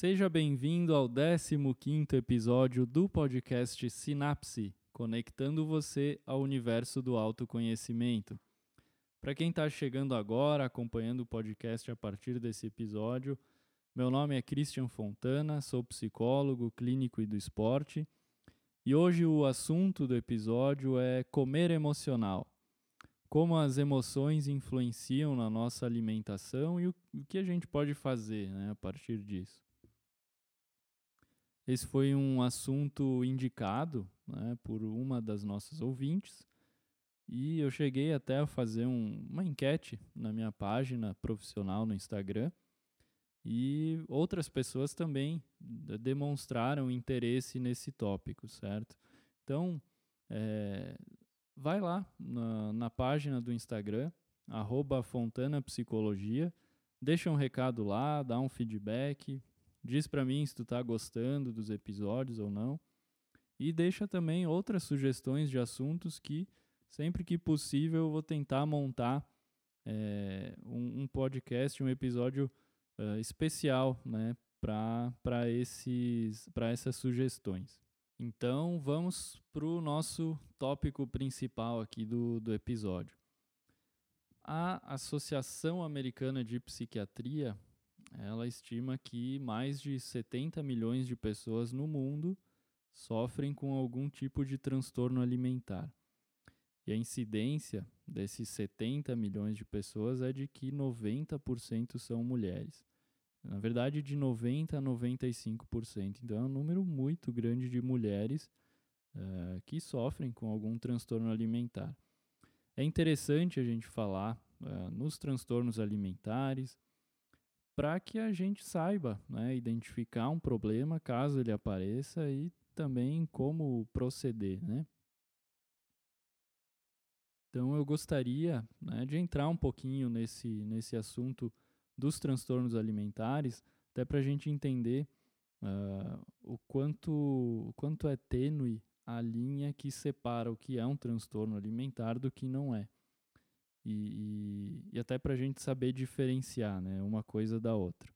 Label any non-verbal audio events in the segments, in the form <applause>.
Seja bem-vindo ao 15º episódio do podcast Sinapse, conectando você ao universo do autoconhecimento. Para quem está chegando agora, acompanhando o podcast a partir desse episódio, meu nome é Christian Fontana, sou psicólogo clínico e do esporte, e hoje o assunto do episódio é comer emocional. Como as emoções influenciam na nossa alimentação e o, que a gente pode fazer né, a partir disso. Esse foi um assunto indicado né, por uma das nossas ouvintes e eu cheguei até a fazer um, uma enquete na minha página profissional no Instagram e outras pessoas também demonstraram interesse nesse tópico, certo? Então, é, vai lá na, na, página do Instagram, arroba Fontana Psicologia, deixa um recado lá, dá um feedback, Diz para mim se tu tá gostando dos episódios ou não. E deixa também outras sugestões de assuntos que, sempre que possível, eu vou tentar montar é, um, um, podcast, um episódio uh, especial né, para essas sugestões. Então, vamos para o nosso tópico principal aqui do, do episódio. A Associação Americana de Psiquiatria ela estima que mais de 70 milhões de pessoas no mundo sofrem com algum tipo de transtorno alimentar. E a incidência desses 70 milhões de pessoas é de que 90% são mulheres. Na verdade, de 90% a 95%. Então, é um número muito grande de mulheres uh, que sofrem com algum transtorno alimentar. É interessante a gente falar uh, nos transtornos alimentares, para que a gente saiba né, identificar um problema caso ele apareça e também como proceder. Né? Então eu gostaria né, de entrar um pouquinho nesse, nesse assunto dos transtornos alimentares, até para a gente entender uh, o, quanto, o quanto é tênue a linha que separa o que é um transtorno alimentar do que não é e, e, e até para a gente saber diferenciar né, uma coisa da outra.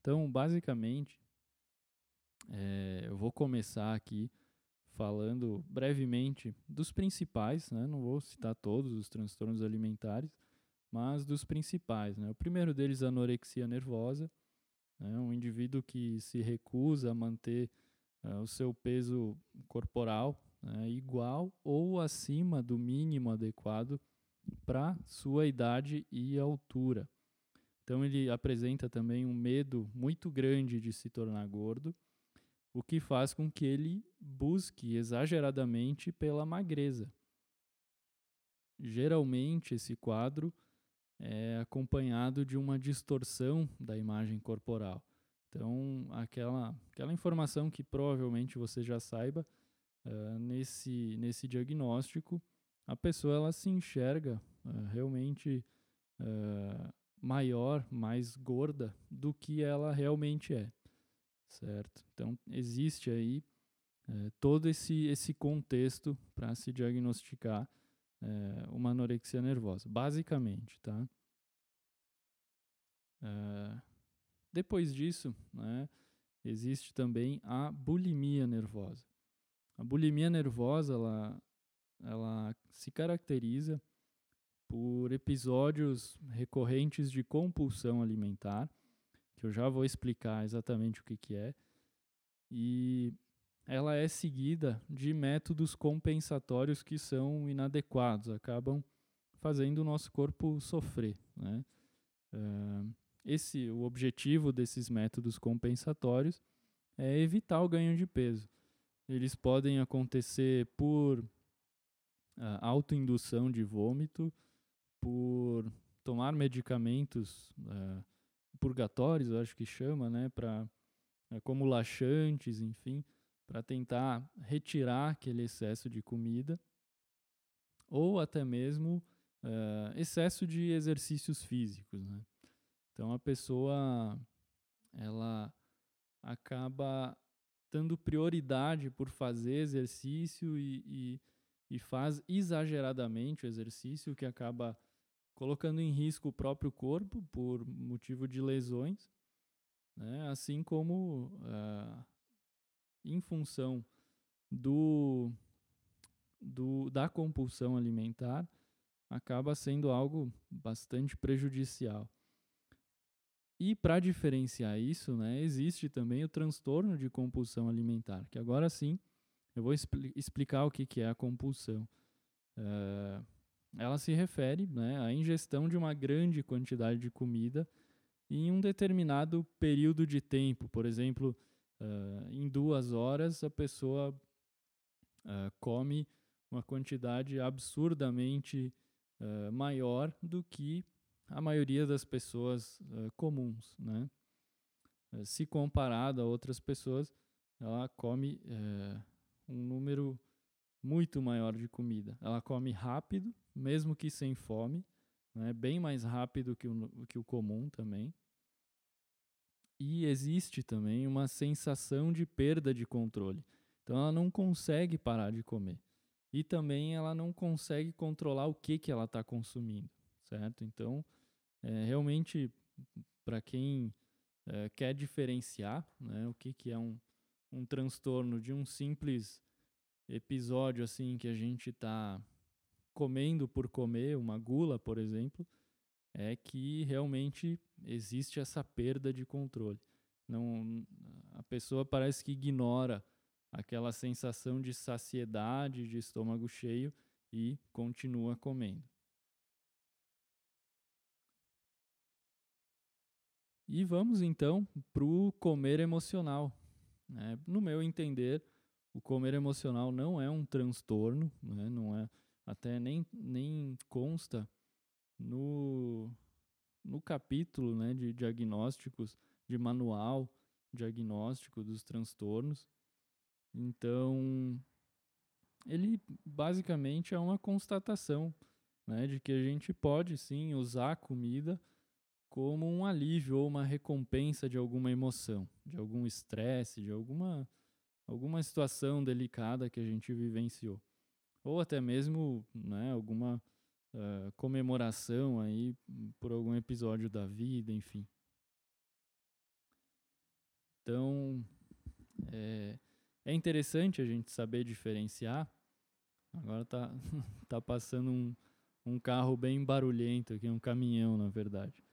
Então, basicamente, é, eu vou começar aqui falando brevemente dos principais, né, não vou citar todos os transtornos alimentares, mas dos principais. Né. O primeiro deles é a anorexia nervosa, né, um indivíduo que se recusa a manter uh, o seu peso corporal né, igual ou acima do mínimo adequado para sua idade e altura. Então ele apresenta também um medo muito grande de se tornar gordo, o que faz com que ele busque exageradamente pela magreza. Geralmente esse quadro é acompanhado de uma distorção da imagem corporal. Então, aquela, aquela informação que provavelmente você já saiba, uh, nesse, nesse diagnóstico, a pessoa ela se enxerga uh, realmente uh, maior, mais gorda do que ela realmente é, certo? Então existe aí uh, todo esse, esse contexto para se diagnosticar uma anorexia nervosa, basicamente, tá? depois disso, né, existe também a bulimia nervosa. A bulimia nervosa, ela, ela se caracteriza por episódios recorrentes de compulsão alimentar, que eu já vou explicar exatamente o que, que é, e ela é seguida de métodos compensatórios que são inadequados, acabam fazendo o nosso corpo sofrer. Né? Uh, esse, o objetivo desses métodos compensatórios é evitar o ganho de peso. Eles podem acontecer por uh, autoindução de vômito, por tomar medicamentos uh, purgatórios, eu acho que chama, né, para uh, como laxantes, enfim, para tentar retirar aquele excesso de comida, ou até mesmo uh, excesso de exercícios físicos, né? Então a pessoa ela acaba dando prioridade por fazer exercício e, e e faz exageradamente o exercício, que acaba colocando em risco o próprio corpo por motivo de lesões né? assim como uh, em função do, do, da compulsão alimentar, acaba sendo algo bastante prejudicial. E para diferenciar isso, né, existe também o transtorno de compulsão alimentar, que agora sim eu vou expli explicar o que, que é a compulsão. Uh, ela se refere né, à ingestão de uma grande quantidade de comida em um determinado período de tempo. Por exemplo, uh, em duas horas a pessoa uh, come uma quantidade absurdamente maior do que a maioria das pessoas uh, comuns, né? Uh, se comparado a outras pessoas, ela come uh, um número muito maior de comida. Ela come rápido, mesmo que sem fome, né? bem mais rápido que o, que o comum também. E existe também uma sensação de perda de controle. Então ela não consegue parar de comer. E também ela não consegue controlar o que, que ela está consumindo, certo? Então, é, realmente, para quem é, quer diferenciar né, o que, que é um, um transtorno de um simples episódio assim que a gente está comendo por comer, uma gula, por exemplo, é que realmente existe essa perda de controle. Não, a pessoa parece que ignora aquela sensação de saciedade, de estômago cheio e continua comendo. E vamos então para o comer emocional. Né? No meu entender, o comer emocional não é um transtorno, né? não é até nem, nem consta no, no capítulo né, de diagnósticos, de manual diagnóstico dos transtornos. Então, ele basicamente é uma constatação né, de que a gente pode sim usar a comida como um alívio ou uma recompensa de alguma emoção, de algum estresse, de alguma, alguma situação delicada que a gente vivenciou. Ou até mesmo né, alguma uh, comemoração aí por algum episódio da vida, enfim. Então, é, é interessante a gente saber diferenciar. Agora tá, <laughs> tá passando um, um carro bem barulhento aqui, um caminhão, na verdade.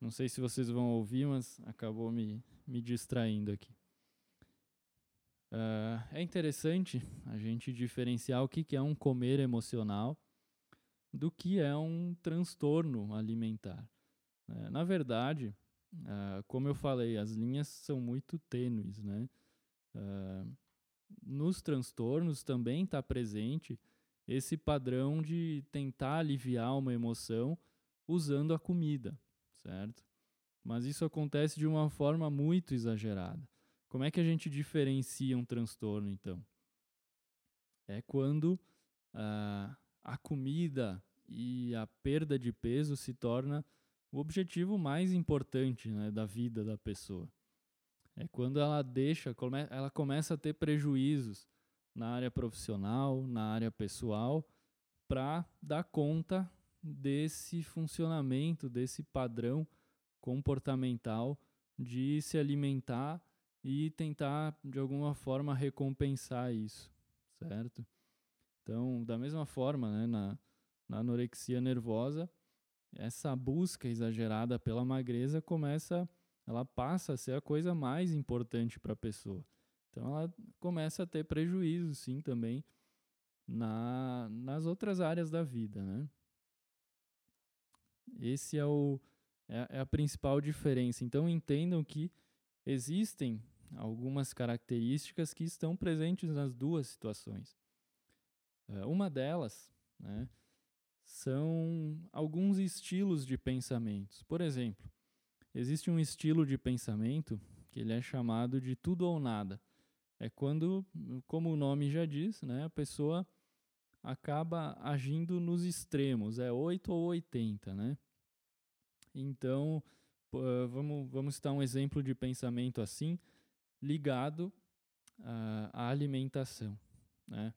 Não sei se vocês vão ouvir, mas acabou me, me distraindo aqui. Uh, é interessante a gente diferenciar o que, que é um comer emocional do que é um transtorno alimentar. Uh, na verdade, uh, como eu falei, as linhas são muito tênues. Né? nos transtornos também está presente esse padrão de tentar aliviar uma emoção usando a comida certo? Mas isso acontece de uma forma muito exagerada. Como é que a gente diferencia um transtorno, então? É quando uh, a comida e a perda de peso se torna o objetivo mais importante né, da vida da pessoa. É quando ela deixa, ela começa a ter prejuízos na área profissional, na área pessoal, para dar conta desse funcionamento, desse padrão comportamental de se alimentar e tentar de alguma forma recompensar isso, certo? Então, da mesma forma, né, na, na anorexia nervosa, essa busca exagerada pela magreza começa, ela passa a ser a coisa mais importante para a pessoa. Então, ela começa a ter prejuízo, sim, também na, nas outras áreas da vida, né? Esse é, o, é, é a principal diferença. Então entendam que existem algumas características que estão presentes nas duas situações. É, uma delas né, são alguns estilos de pensamentos. Por exemplo, existe um estilo de pensamento que ele é chamado de tudo ou nada. É quando, como o nome já diz, né, a pessoa acaba agindo nos extremos, é 8 ou 80, né? Então, vamos, vamos citar um exemplo de pensamento assim, ligado à, alimentação, né?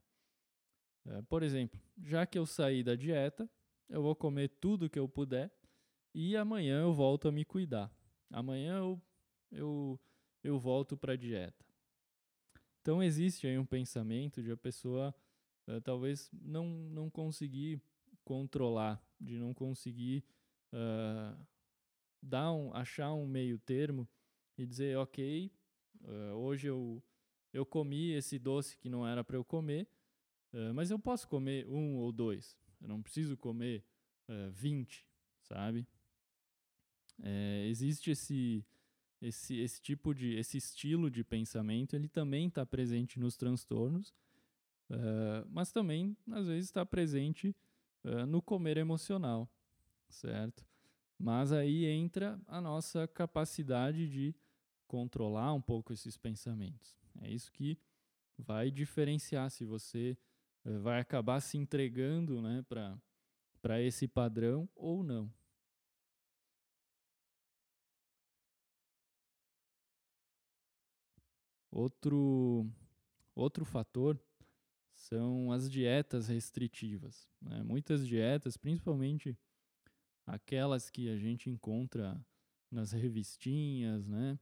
É, por exemplo, já que eu saí da dieta, eu vou comer tudo que eu puder e amanhã eu volto a me cuidar. Amanhã eu, eu, eu volto para a dieta. Então existe aí um pensamento de a pessoa uh, talvez não, não conseguir controlar, de não conseguir uh, dar um, achar um meio termo e dizer, ok, uh, hoje eu, eu comi esse doce que não era para eu comer, mas eu posso comer um ou dois, eu não preciso comer uh, 20, sabe? É, existe esse, esse, esse tipo de, esse estilo de pensamento, ele também está presente nos transtornos, uh, mas também às vezes está presente uh, no comer emocional, certo? Mas aí entra a nossa capacidade de controlar um pouco esses pensamentos. É isso que vai diferenciar se você uh, vai acabar se entregando né, para esse padrão ou não. Outro, outro fator são as dietas restritivas. Né? Muitas dietas, principalmente aquelas que a gente encontra nas revistinhas, né?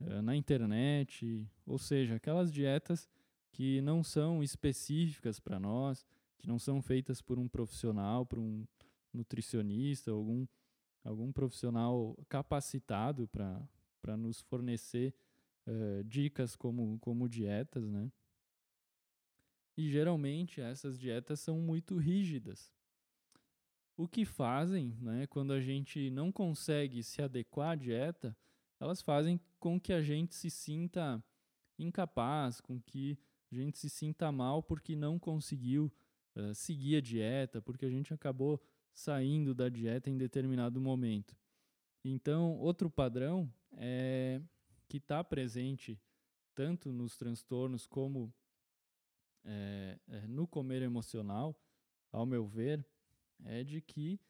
Eh, na internet, ou seja, aquelas dietas que não são específicas para nós, que não são feitas por um profissional, por um nutricionista, algum, algum profissional capacitado para nos fornecer uh, dicas como, como dietas, né? E geralmente essas dietas são muito rígidas. O que fazem, né, quando a gente não consegue se adequar à dieta, elas fazem com que a gente se sinta incapaz, com que a gente se sinta mal porque não conseguiu uh, seguir a dieta, porque a gente acabou saindo da dieta em determinado momento. Então, outro padrão é que está presente tanto nos transtornos como é, no comer emocional, ao meu ver, é de que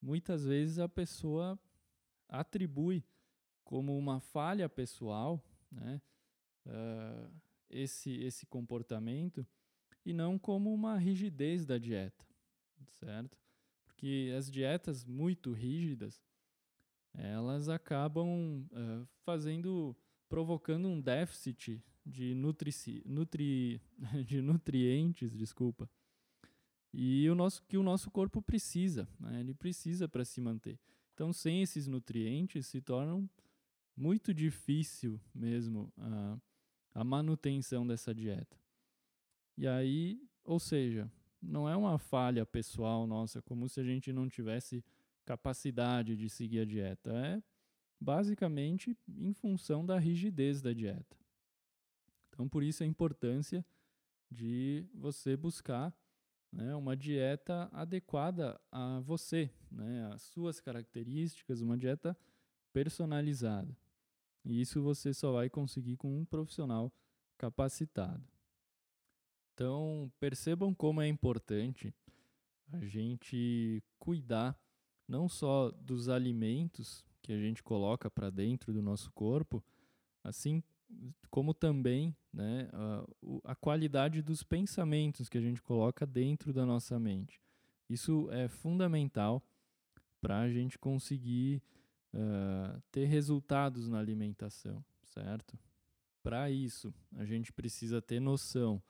muitas vezes a pessoa atribui como uma falha pessoal né, uh, esse, esse comportamento e não como uma rigidez da dieta, certo? Porque as dietas muito rígidas, elas acabam uh, fazendo, provocando um déficit de, nutrici, nutri, <laughs> de nutrientes, desculpa, e o nosso, que o nosso corpo precisa, né? ele precisa para se manter. Então, sem esses nutrientes, se tornam muito difícil mesmo a, a manutenção dessa dieta. E aí, ou seja, não é uma falha pessoal nossa, como se a gente não tivesse capacidade de seguir a dieta. É basicamente em função da rigidez da dieta. Então, por isso a importância de você buscar né, uma dieta adequada a você, né, suas características, uma dieta personalizada. E isso você só vai conseguir com um profissional capacitado. Então, percebam como é importante a gente cuidar não só dos alimentos que a gente coloca para dentro do nosso corpo, assim como também né, a, a, qualidade dos pensamentos que a gente coloca dentro da nossa mente. Isso é fundamental para a gente conseguir uh, ter resultados na alimentação, certo? Para isso, a gente precisa ter noção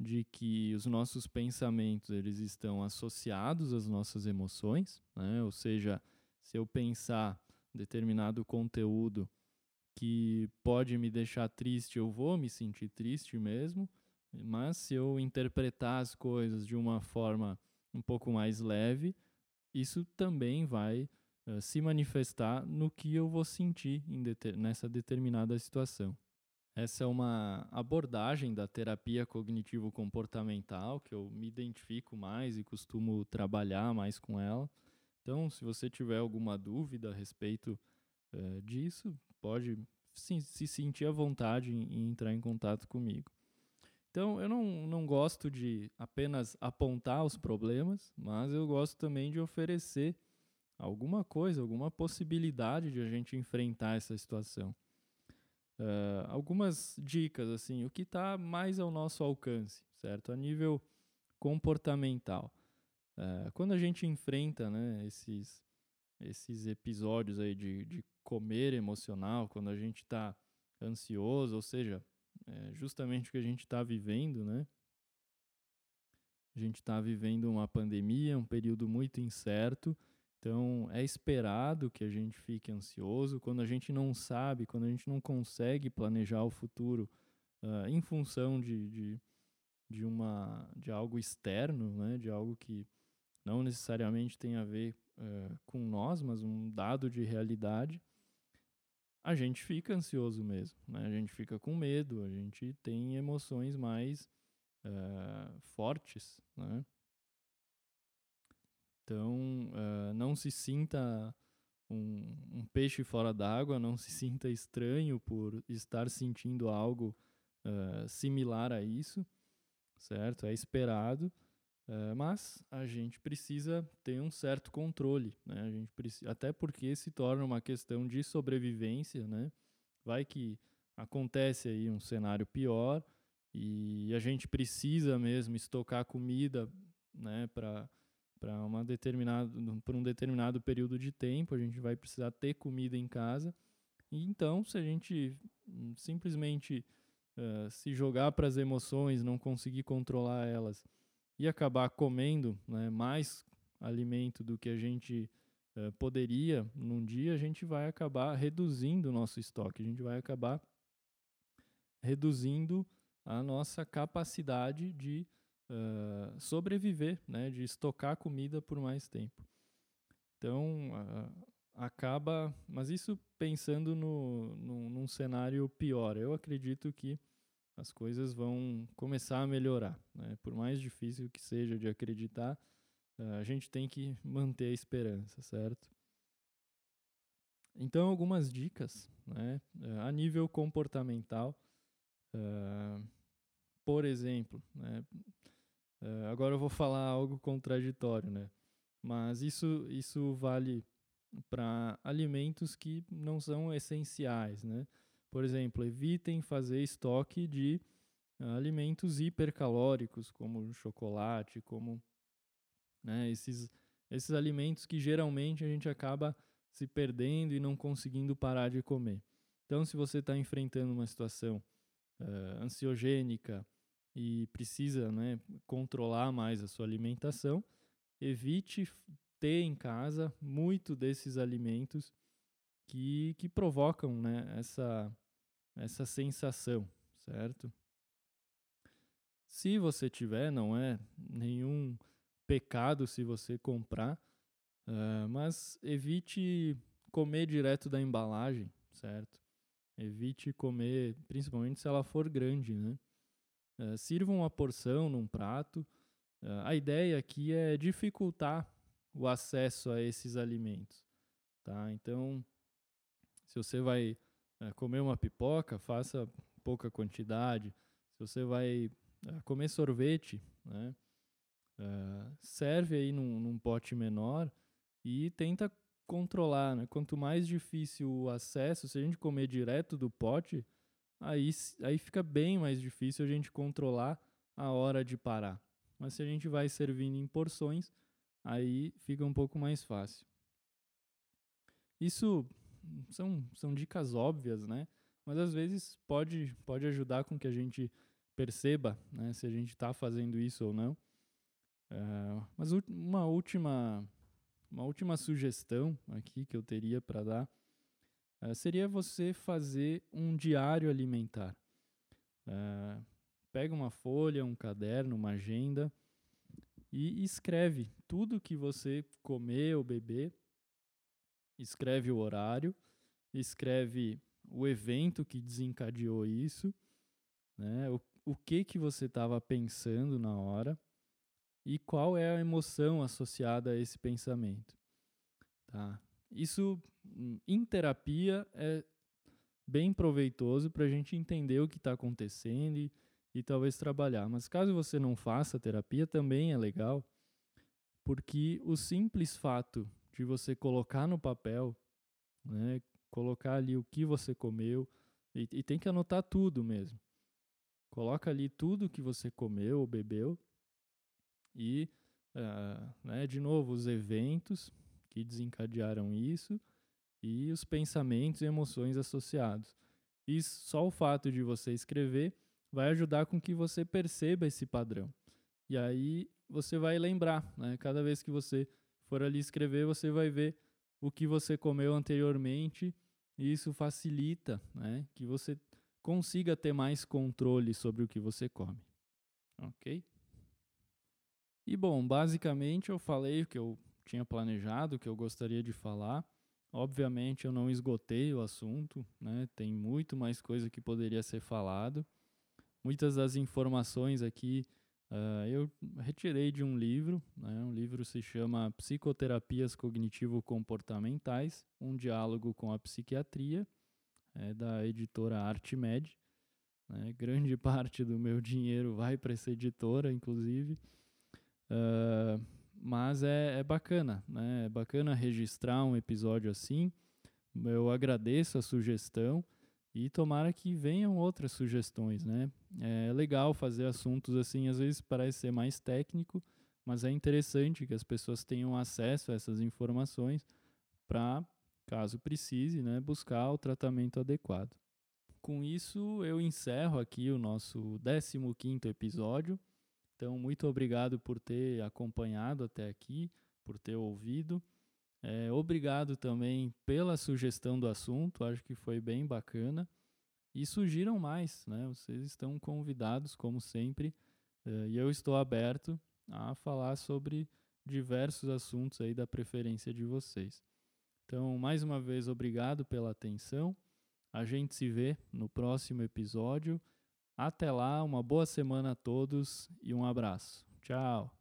de que os nossos pensamentos eles estão associados às nossas emoções, né? ou seja, se eu pensar determinado conteúdo que pode me deixar triste, eu vou me sentir triste mesmo, mas se eu interpretar as coisas de uma forma um pouco mais leve, isso também vai uh, se manifestar no que eu vou sentir deter nessa determinada situação. Essa é uma abordagem da terapia cognitivo-comportamental que eu me identifico mais e costumo trabalhar mais com ela. Então, se você tiver alguma dúvida a respeito uh, disso, pode sim, se sentir à vontade em, entrar em contato comigo. Então, eu não, não gosto de apenas apontar os problemas, mas eu gosto também de oferecer alguma coisa, alguma possibilidade de a gente enfrentar essa situação. Uh, algumas dicas, assim, o que está mais ao nosso alcance, certo? A nível comportamental. Uh, quando a gente enfrenta né, esses, esses episódios aí de, de comer emocional, quando a gente está ansioso, ou seja, é justamente o que a gente está vivendo, né? A gente está vivendo uma pandemia, um período muito incerto, então é esperado que a gente fique ansioso. Quando a gente não sabe, quando a gente não consegue planejar o futuro uh, em função de, de, de, uma, de algo externo, né? de algo que não necessariamente tem a ver uh, com nós, mas um dado de realidade, a gente fica ansioso mesmo, né? A gente fica com medo, a gente tem emoções mais uh, fortes, né? Então, uh, não se sinta um, um peixe fora d'água, não se sinta estranho por estar sentindo algo uh, similar a isso, certo? É esperado. Uh, mas a gente precisa ter um certo controle, né? A gente precisa, até porque se torna uma questão de sobrevivência, né? Vai que acontece aí um cenário pior e a gente precisa mesmo estocar comida, né? Para para uma determinado por um determinado período de tempo a gente vai precisar ter comida em casa e então se a gente hum, simplesmente uh, se jogar para as emoções não conseguir controlar elas e acabar comendo né, mais alimento do que a gente uh, poderia num dia, a gente vai acabar reduzindo o nosso estoque, a gente vai acabar reduzindo a nossa capacidade de uh, sobreviver, né, de estocar comida por mais tempo. Então, uh, acaba. Mas isso pensando no, no, num cenário pior. Eu acredito que as coisas vão começar a melhorar. Né? Por mais difícil que seja de acreditar, a gente tem que manter a esperança, certo? Então, algumas dicas né? a nível comportamental. Uh, por exemplo, né? uh, agora eu vou falar algo contraditório, né? mas isso, isso vale para alimentos que não são essenciais. Né? Por exemplo, evitem fazer estoque de uh, alimentos hipercalóricos, como chocolate, como né, esses, esses alimentos que geralmente a gente acaba se perdendo e não conseguindo parar de comer. Então, se você está enfrentando uma situação uh, ansiogênica e precisa né, controlar mais a sua alimentação, evite ter em casa muito desses alimentos que, que provocam né, essa, essa sensação, certo? Se você tiver, não é nenhum pecado se você comprar, uh, mas evite comer direto da embalagem, certo? Evite comer, principalmente se ela for grande, né? Uh, sirva uma porção num prato. Uh, a ideia aqui é dificultar o acesso a esses alimentos, tá? Então, se você vai é, comer uma pipoca, faça pouca quantidade. Se você vai é, comer sorvete, né, é, serve aí num, num, pote menor e tenta controlar. Né? Quanto mais difícil o acesso, se a gente comer direto do pote, aí, aí fica bem mais difícil a gente controlar a hora de parar. Mas se a gente vai servindo em porções, aí fica um pouco mais fácil. Isso são, são dicas óbvias, né? Mas às vezes pode, pode ajudar com que a gente perceba né, se a gente está fazendo isso ou não. Uh, mas uma última, uma última sugestão aqui que eu teria para dar uh, seria você fazer um diário alimentar. Uh, pega uma folha, um caderno, uma agenda e escreve tudo que você comer ou beber escreve o horário, escreve o evento que desencadeou isso, né? O, o que que você estava pensando na hora e qual é a emoção associada a esse pensamento, tá? Isso hum, em terapia é bem proveitoso para a gente entender o que está acontecendo e, e talvez trabalhar. Mas caso você não faça terapia, também é legal, porque o simples fato de você colocar no papel, né? Colocar ali o que você comeu e, e tem que anotar tudo mesmo. Coloca ali tudo que você comeu ou bebeu e, uh, né, de novo, os eventos que desencadearam isso e os pensamentos e emoções associados. E só o fato de você escrever vai ajudar com que você perceba esse padrão. E aí você vai lembrar, né? Cada vez que você for ali escrever, você vai ver o que você comeu anteriormente e isso facilita, né? Que você consiga ter mais controle sobre o que você come. Ok? E bom, basicamente eu falei o que eu tinha planejado, o que eu gostaria de falar. Obviamente eu não esgotei o assunto, né? Tem muito mais coisa que poderia ser falado. Muitas das informações aqui uh, eu retirei de um livro, né? Um livro se chama Psicoterapias Cognitivo-Comportamentais, um diálogo com a psiquiatria, é da editora Artmed. Né? Grande <laughs> parte do meu dinheiro vai para essa editora, inclusive. Uh, mas é, é bacana, né? É bacana registrar um episódio assim. Eu agradeço a sugestão e tomara que venham outras sugestões, né? É legal fazer assuntos assim, às vezes parece ser mais técnico, mas é interessante que as pessoas tenham acesso a essas informações para, caso precise, né, buscar o tratamento adequado. Com isso, eu encerro aqui o nosso 15º episódio. Então, muito obrigado por ter acompanhado até aqui, por ter ouvido. É, obrigado também pela sugestão do assunto, acho que foi bem bacana. E surgiram mais, né? Vocês estão convidados, como sempre, é, e eu estou aberto a falar sobre diversos assuntos aí da preferência de vocês. Então, mais uma vez, obrigado pela atenção. A gente se vê no próximo episódio. Até lá, uma boa semana a todos e um abraço. Tchau!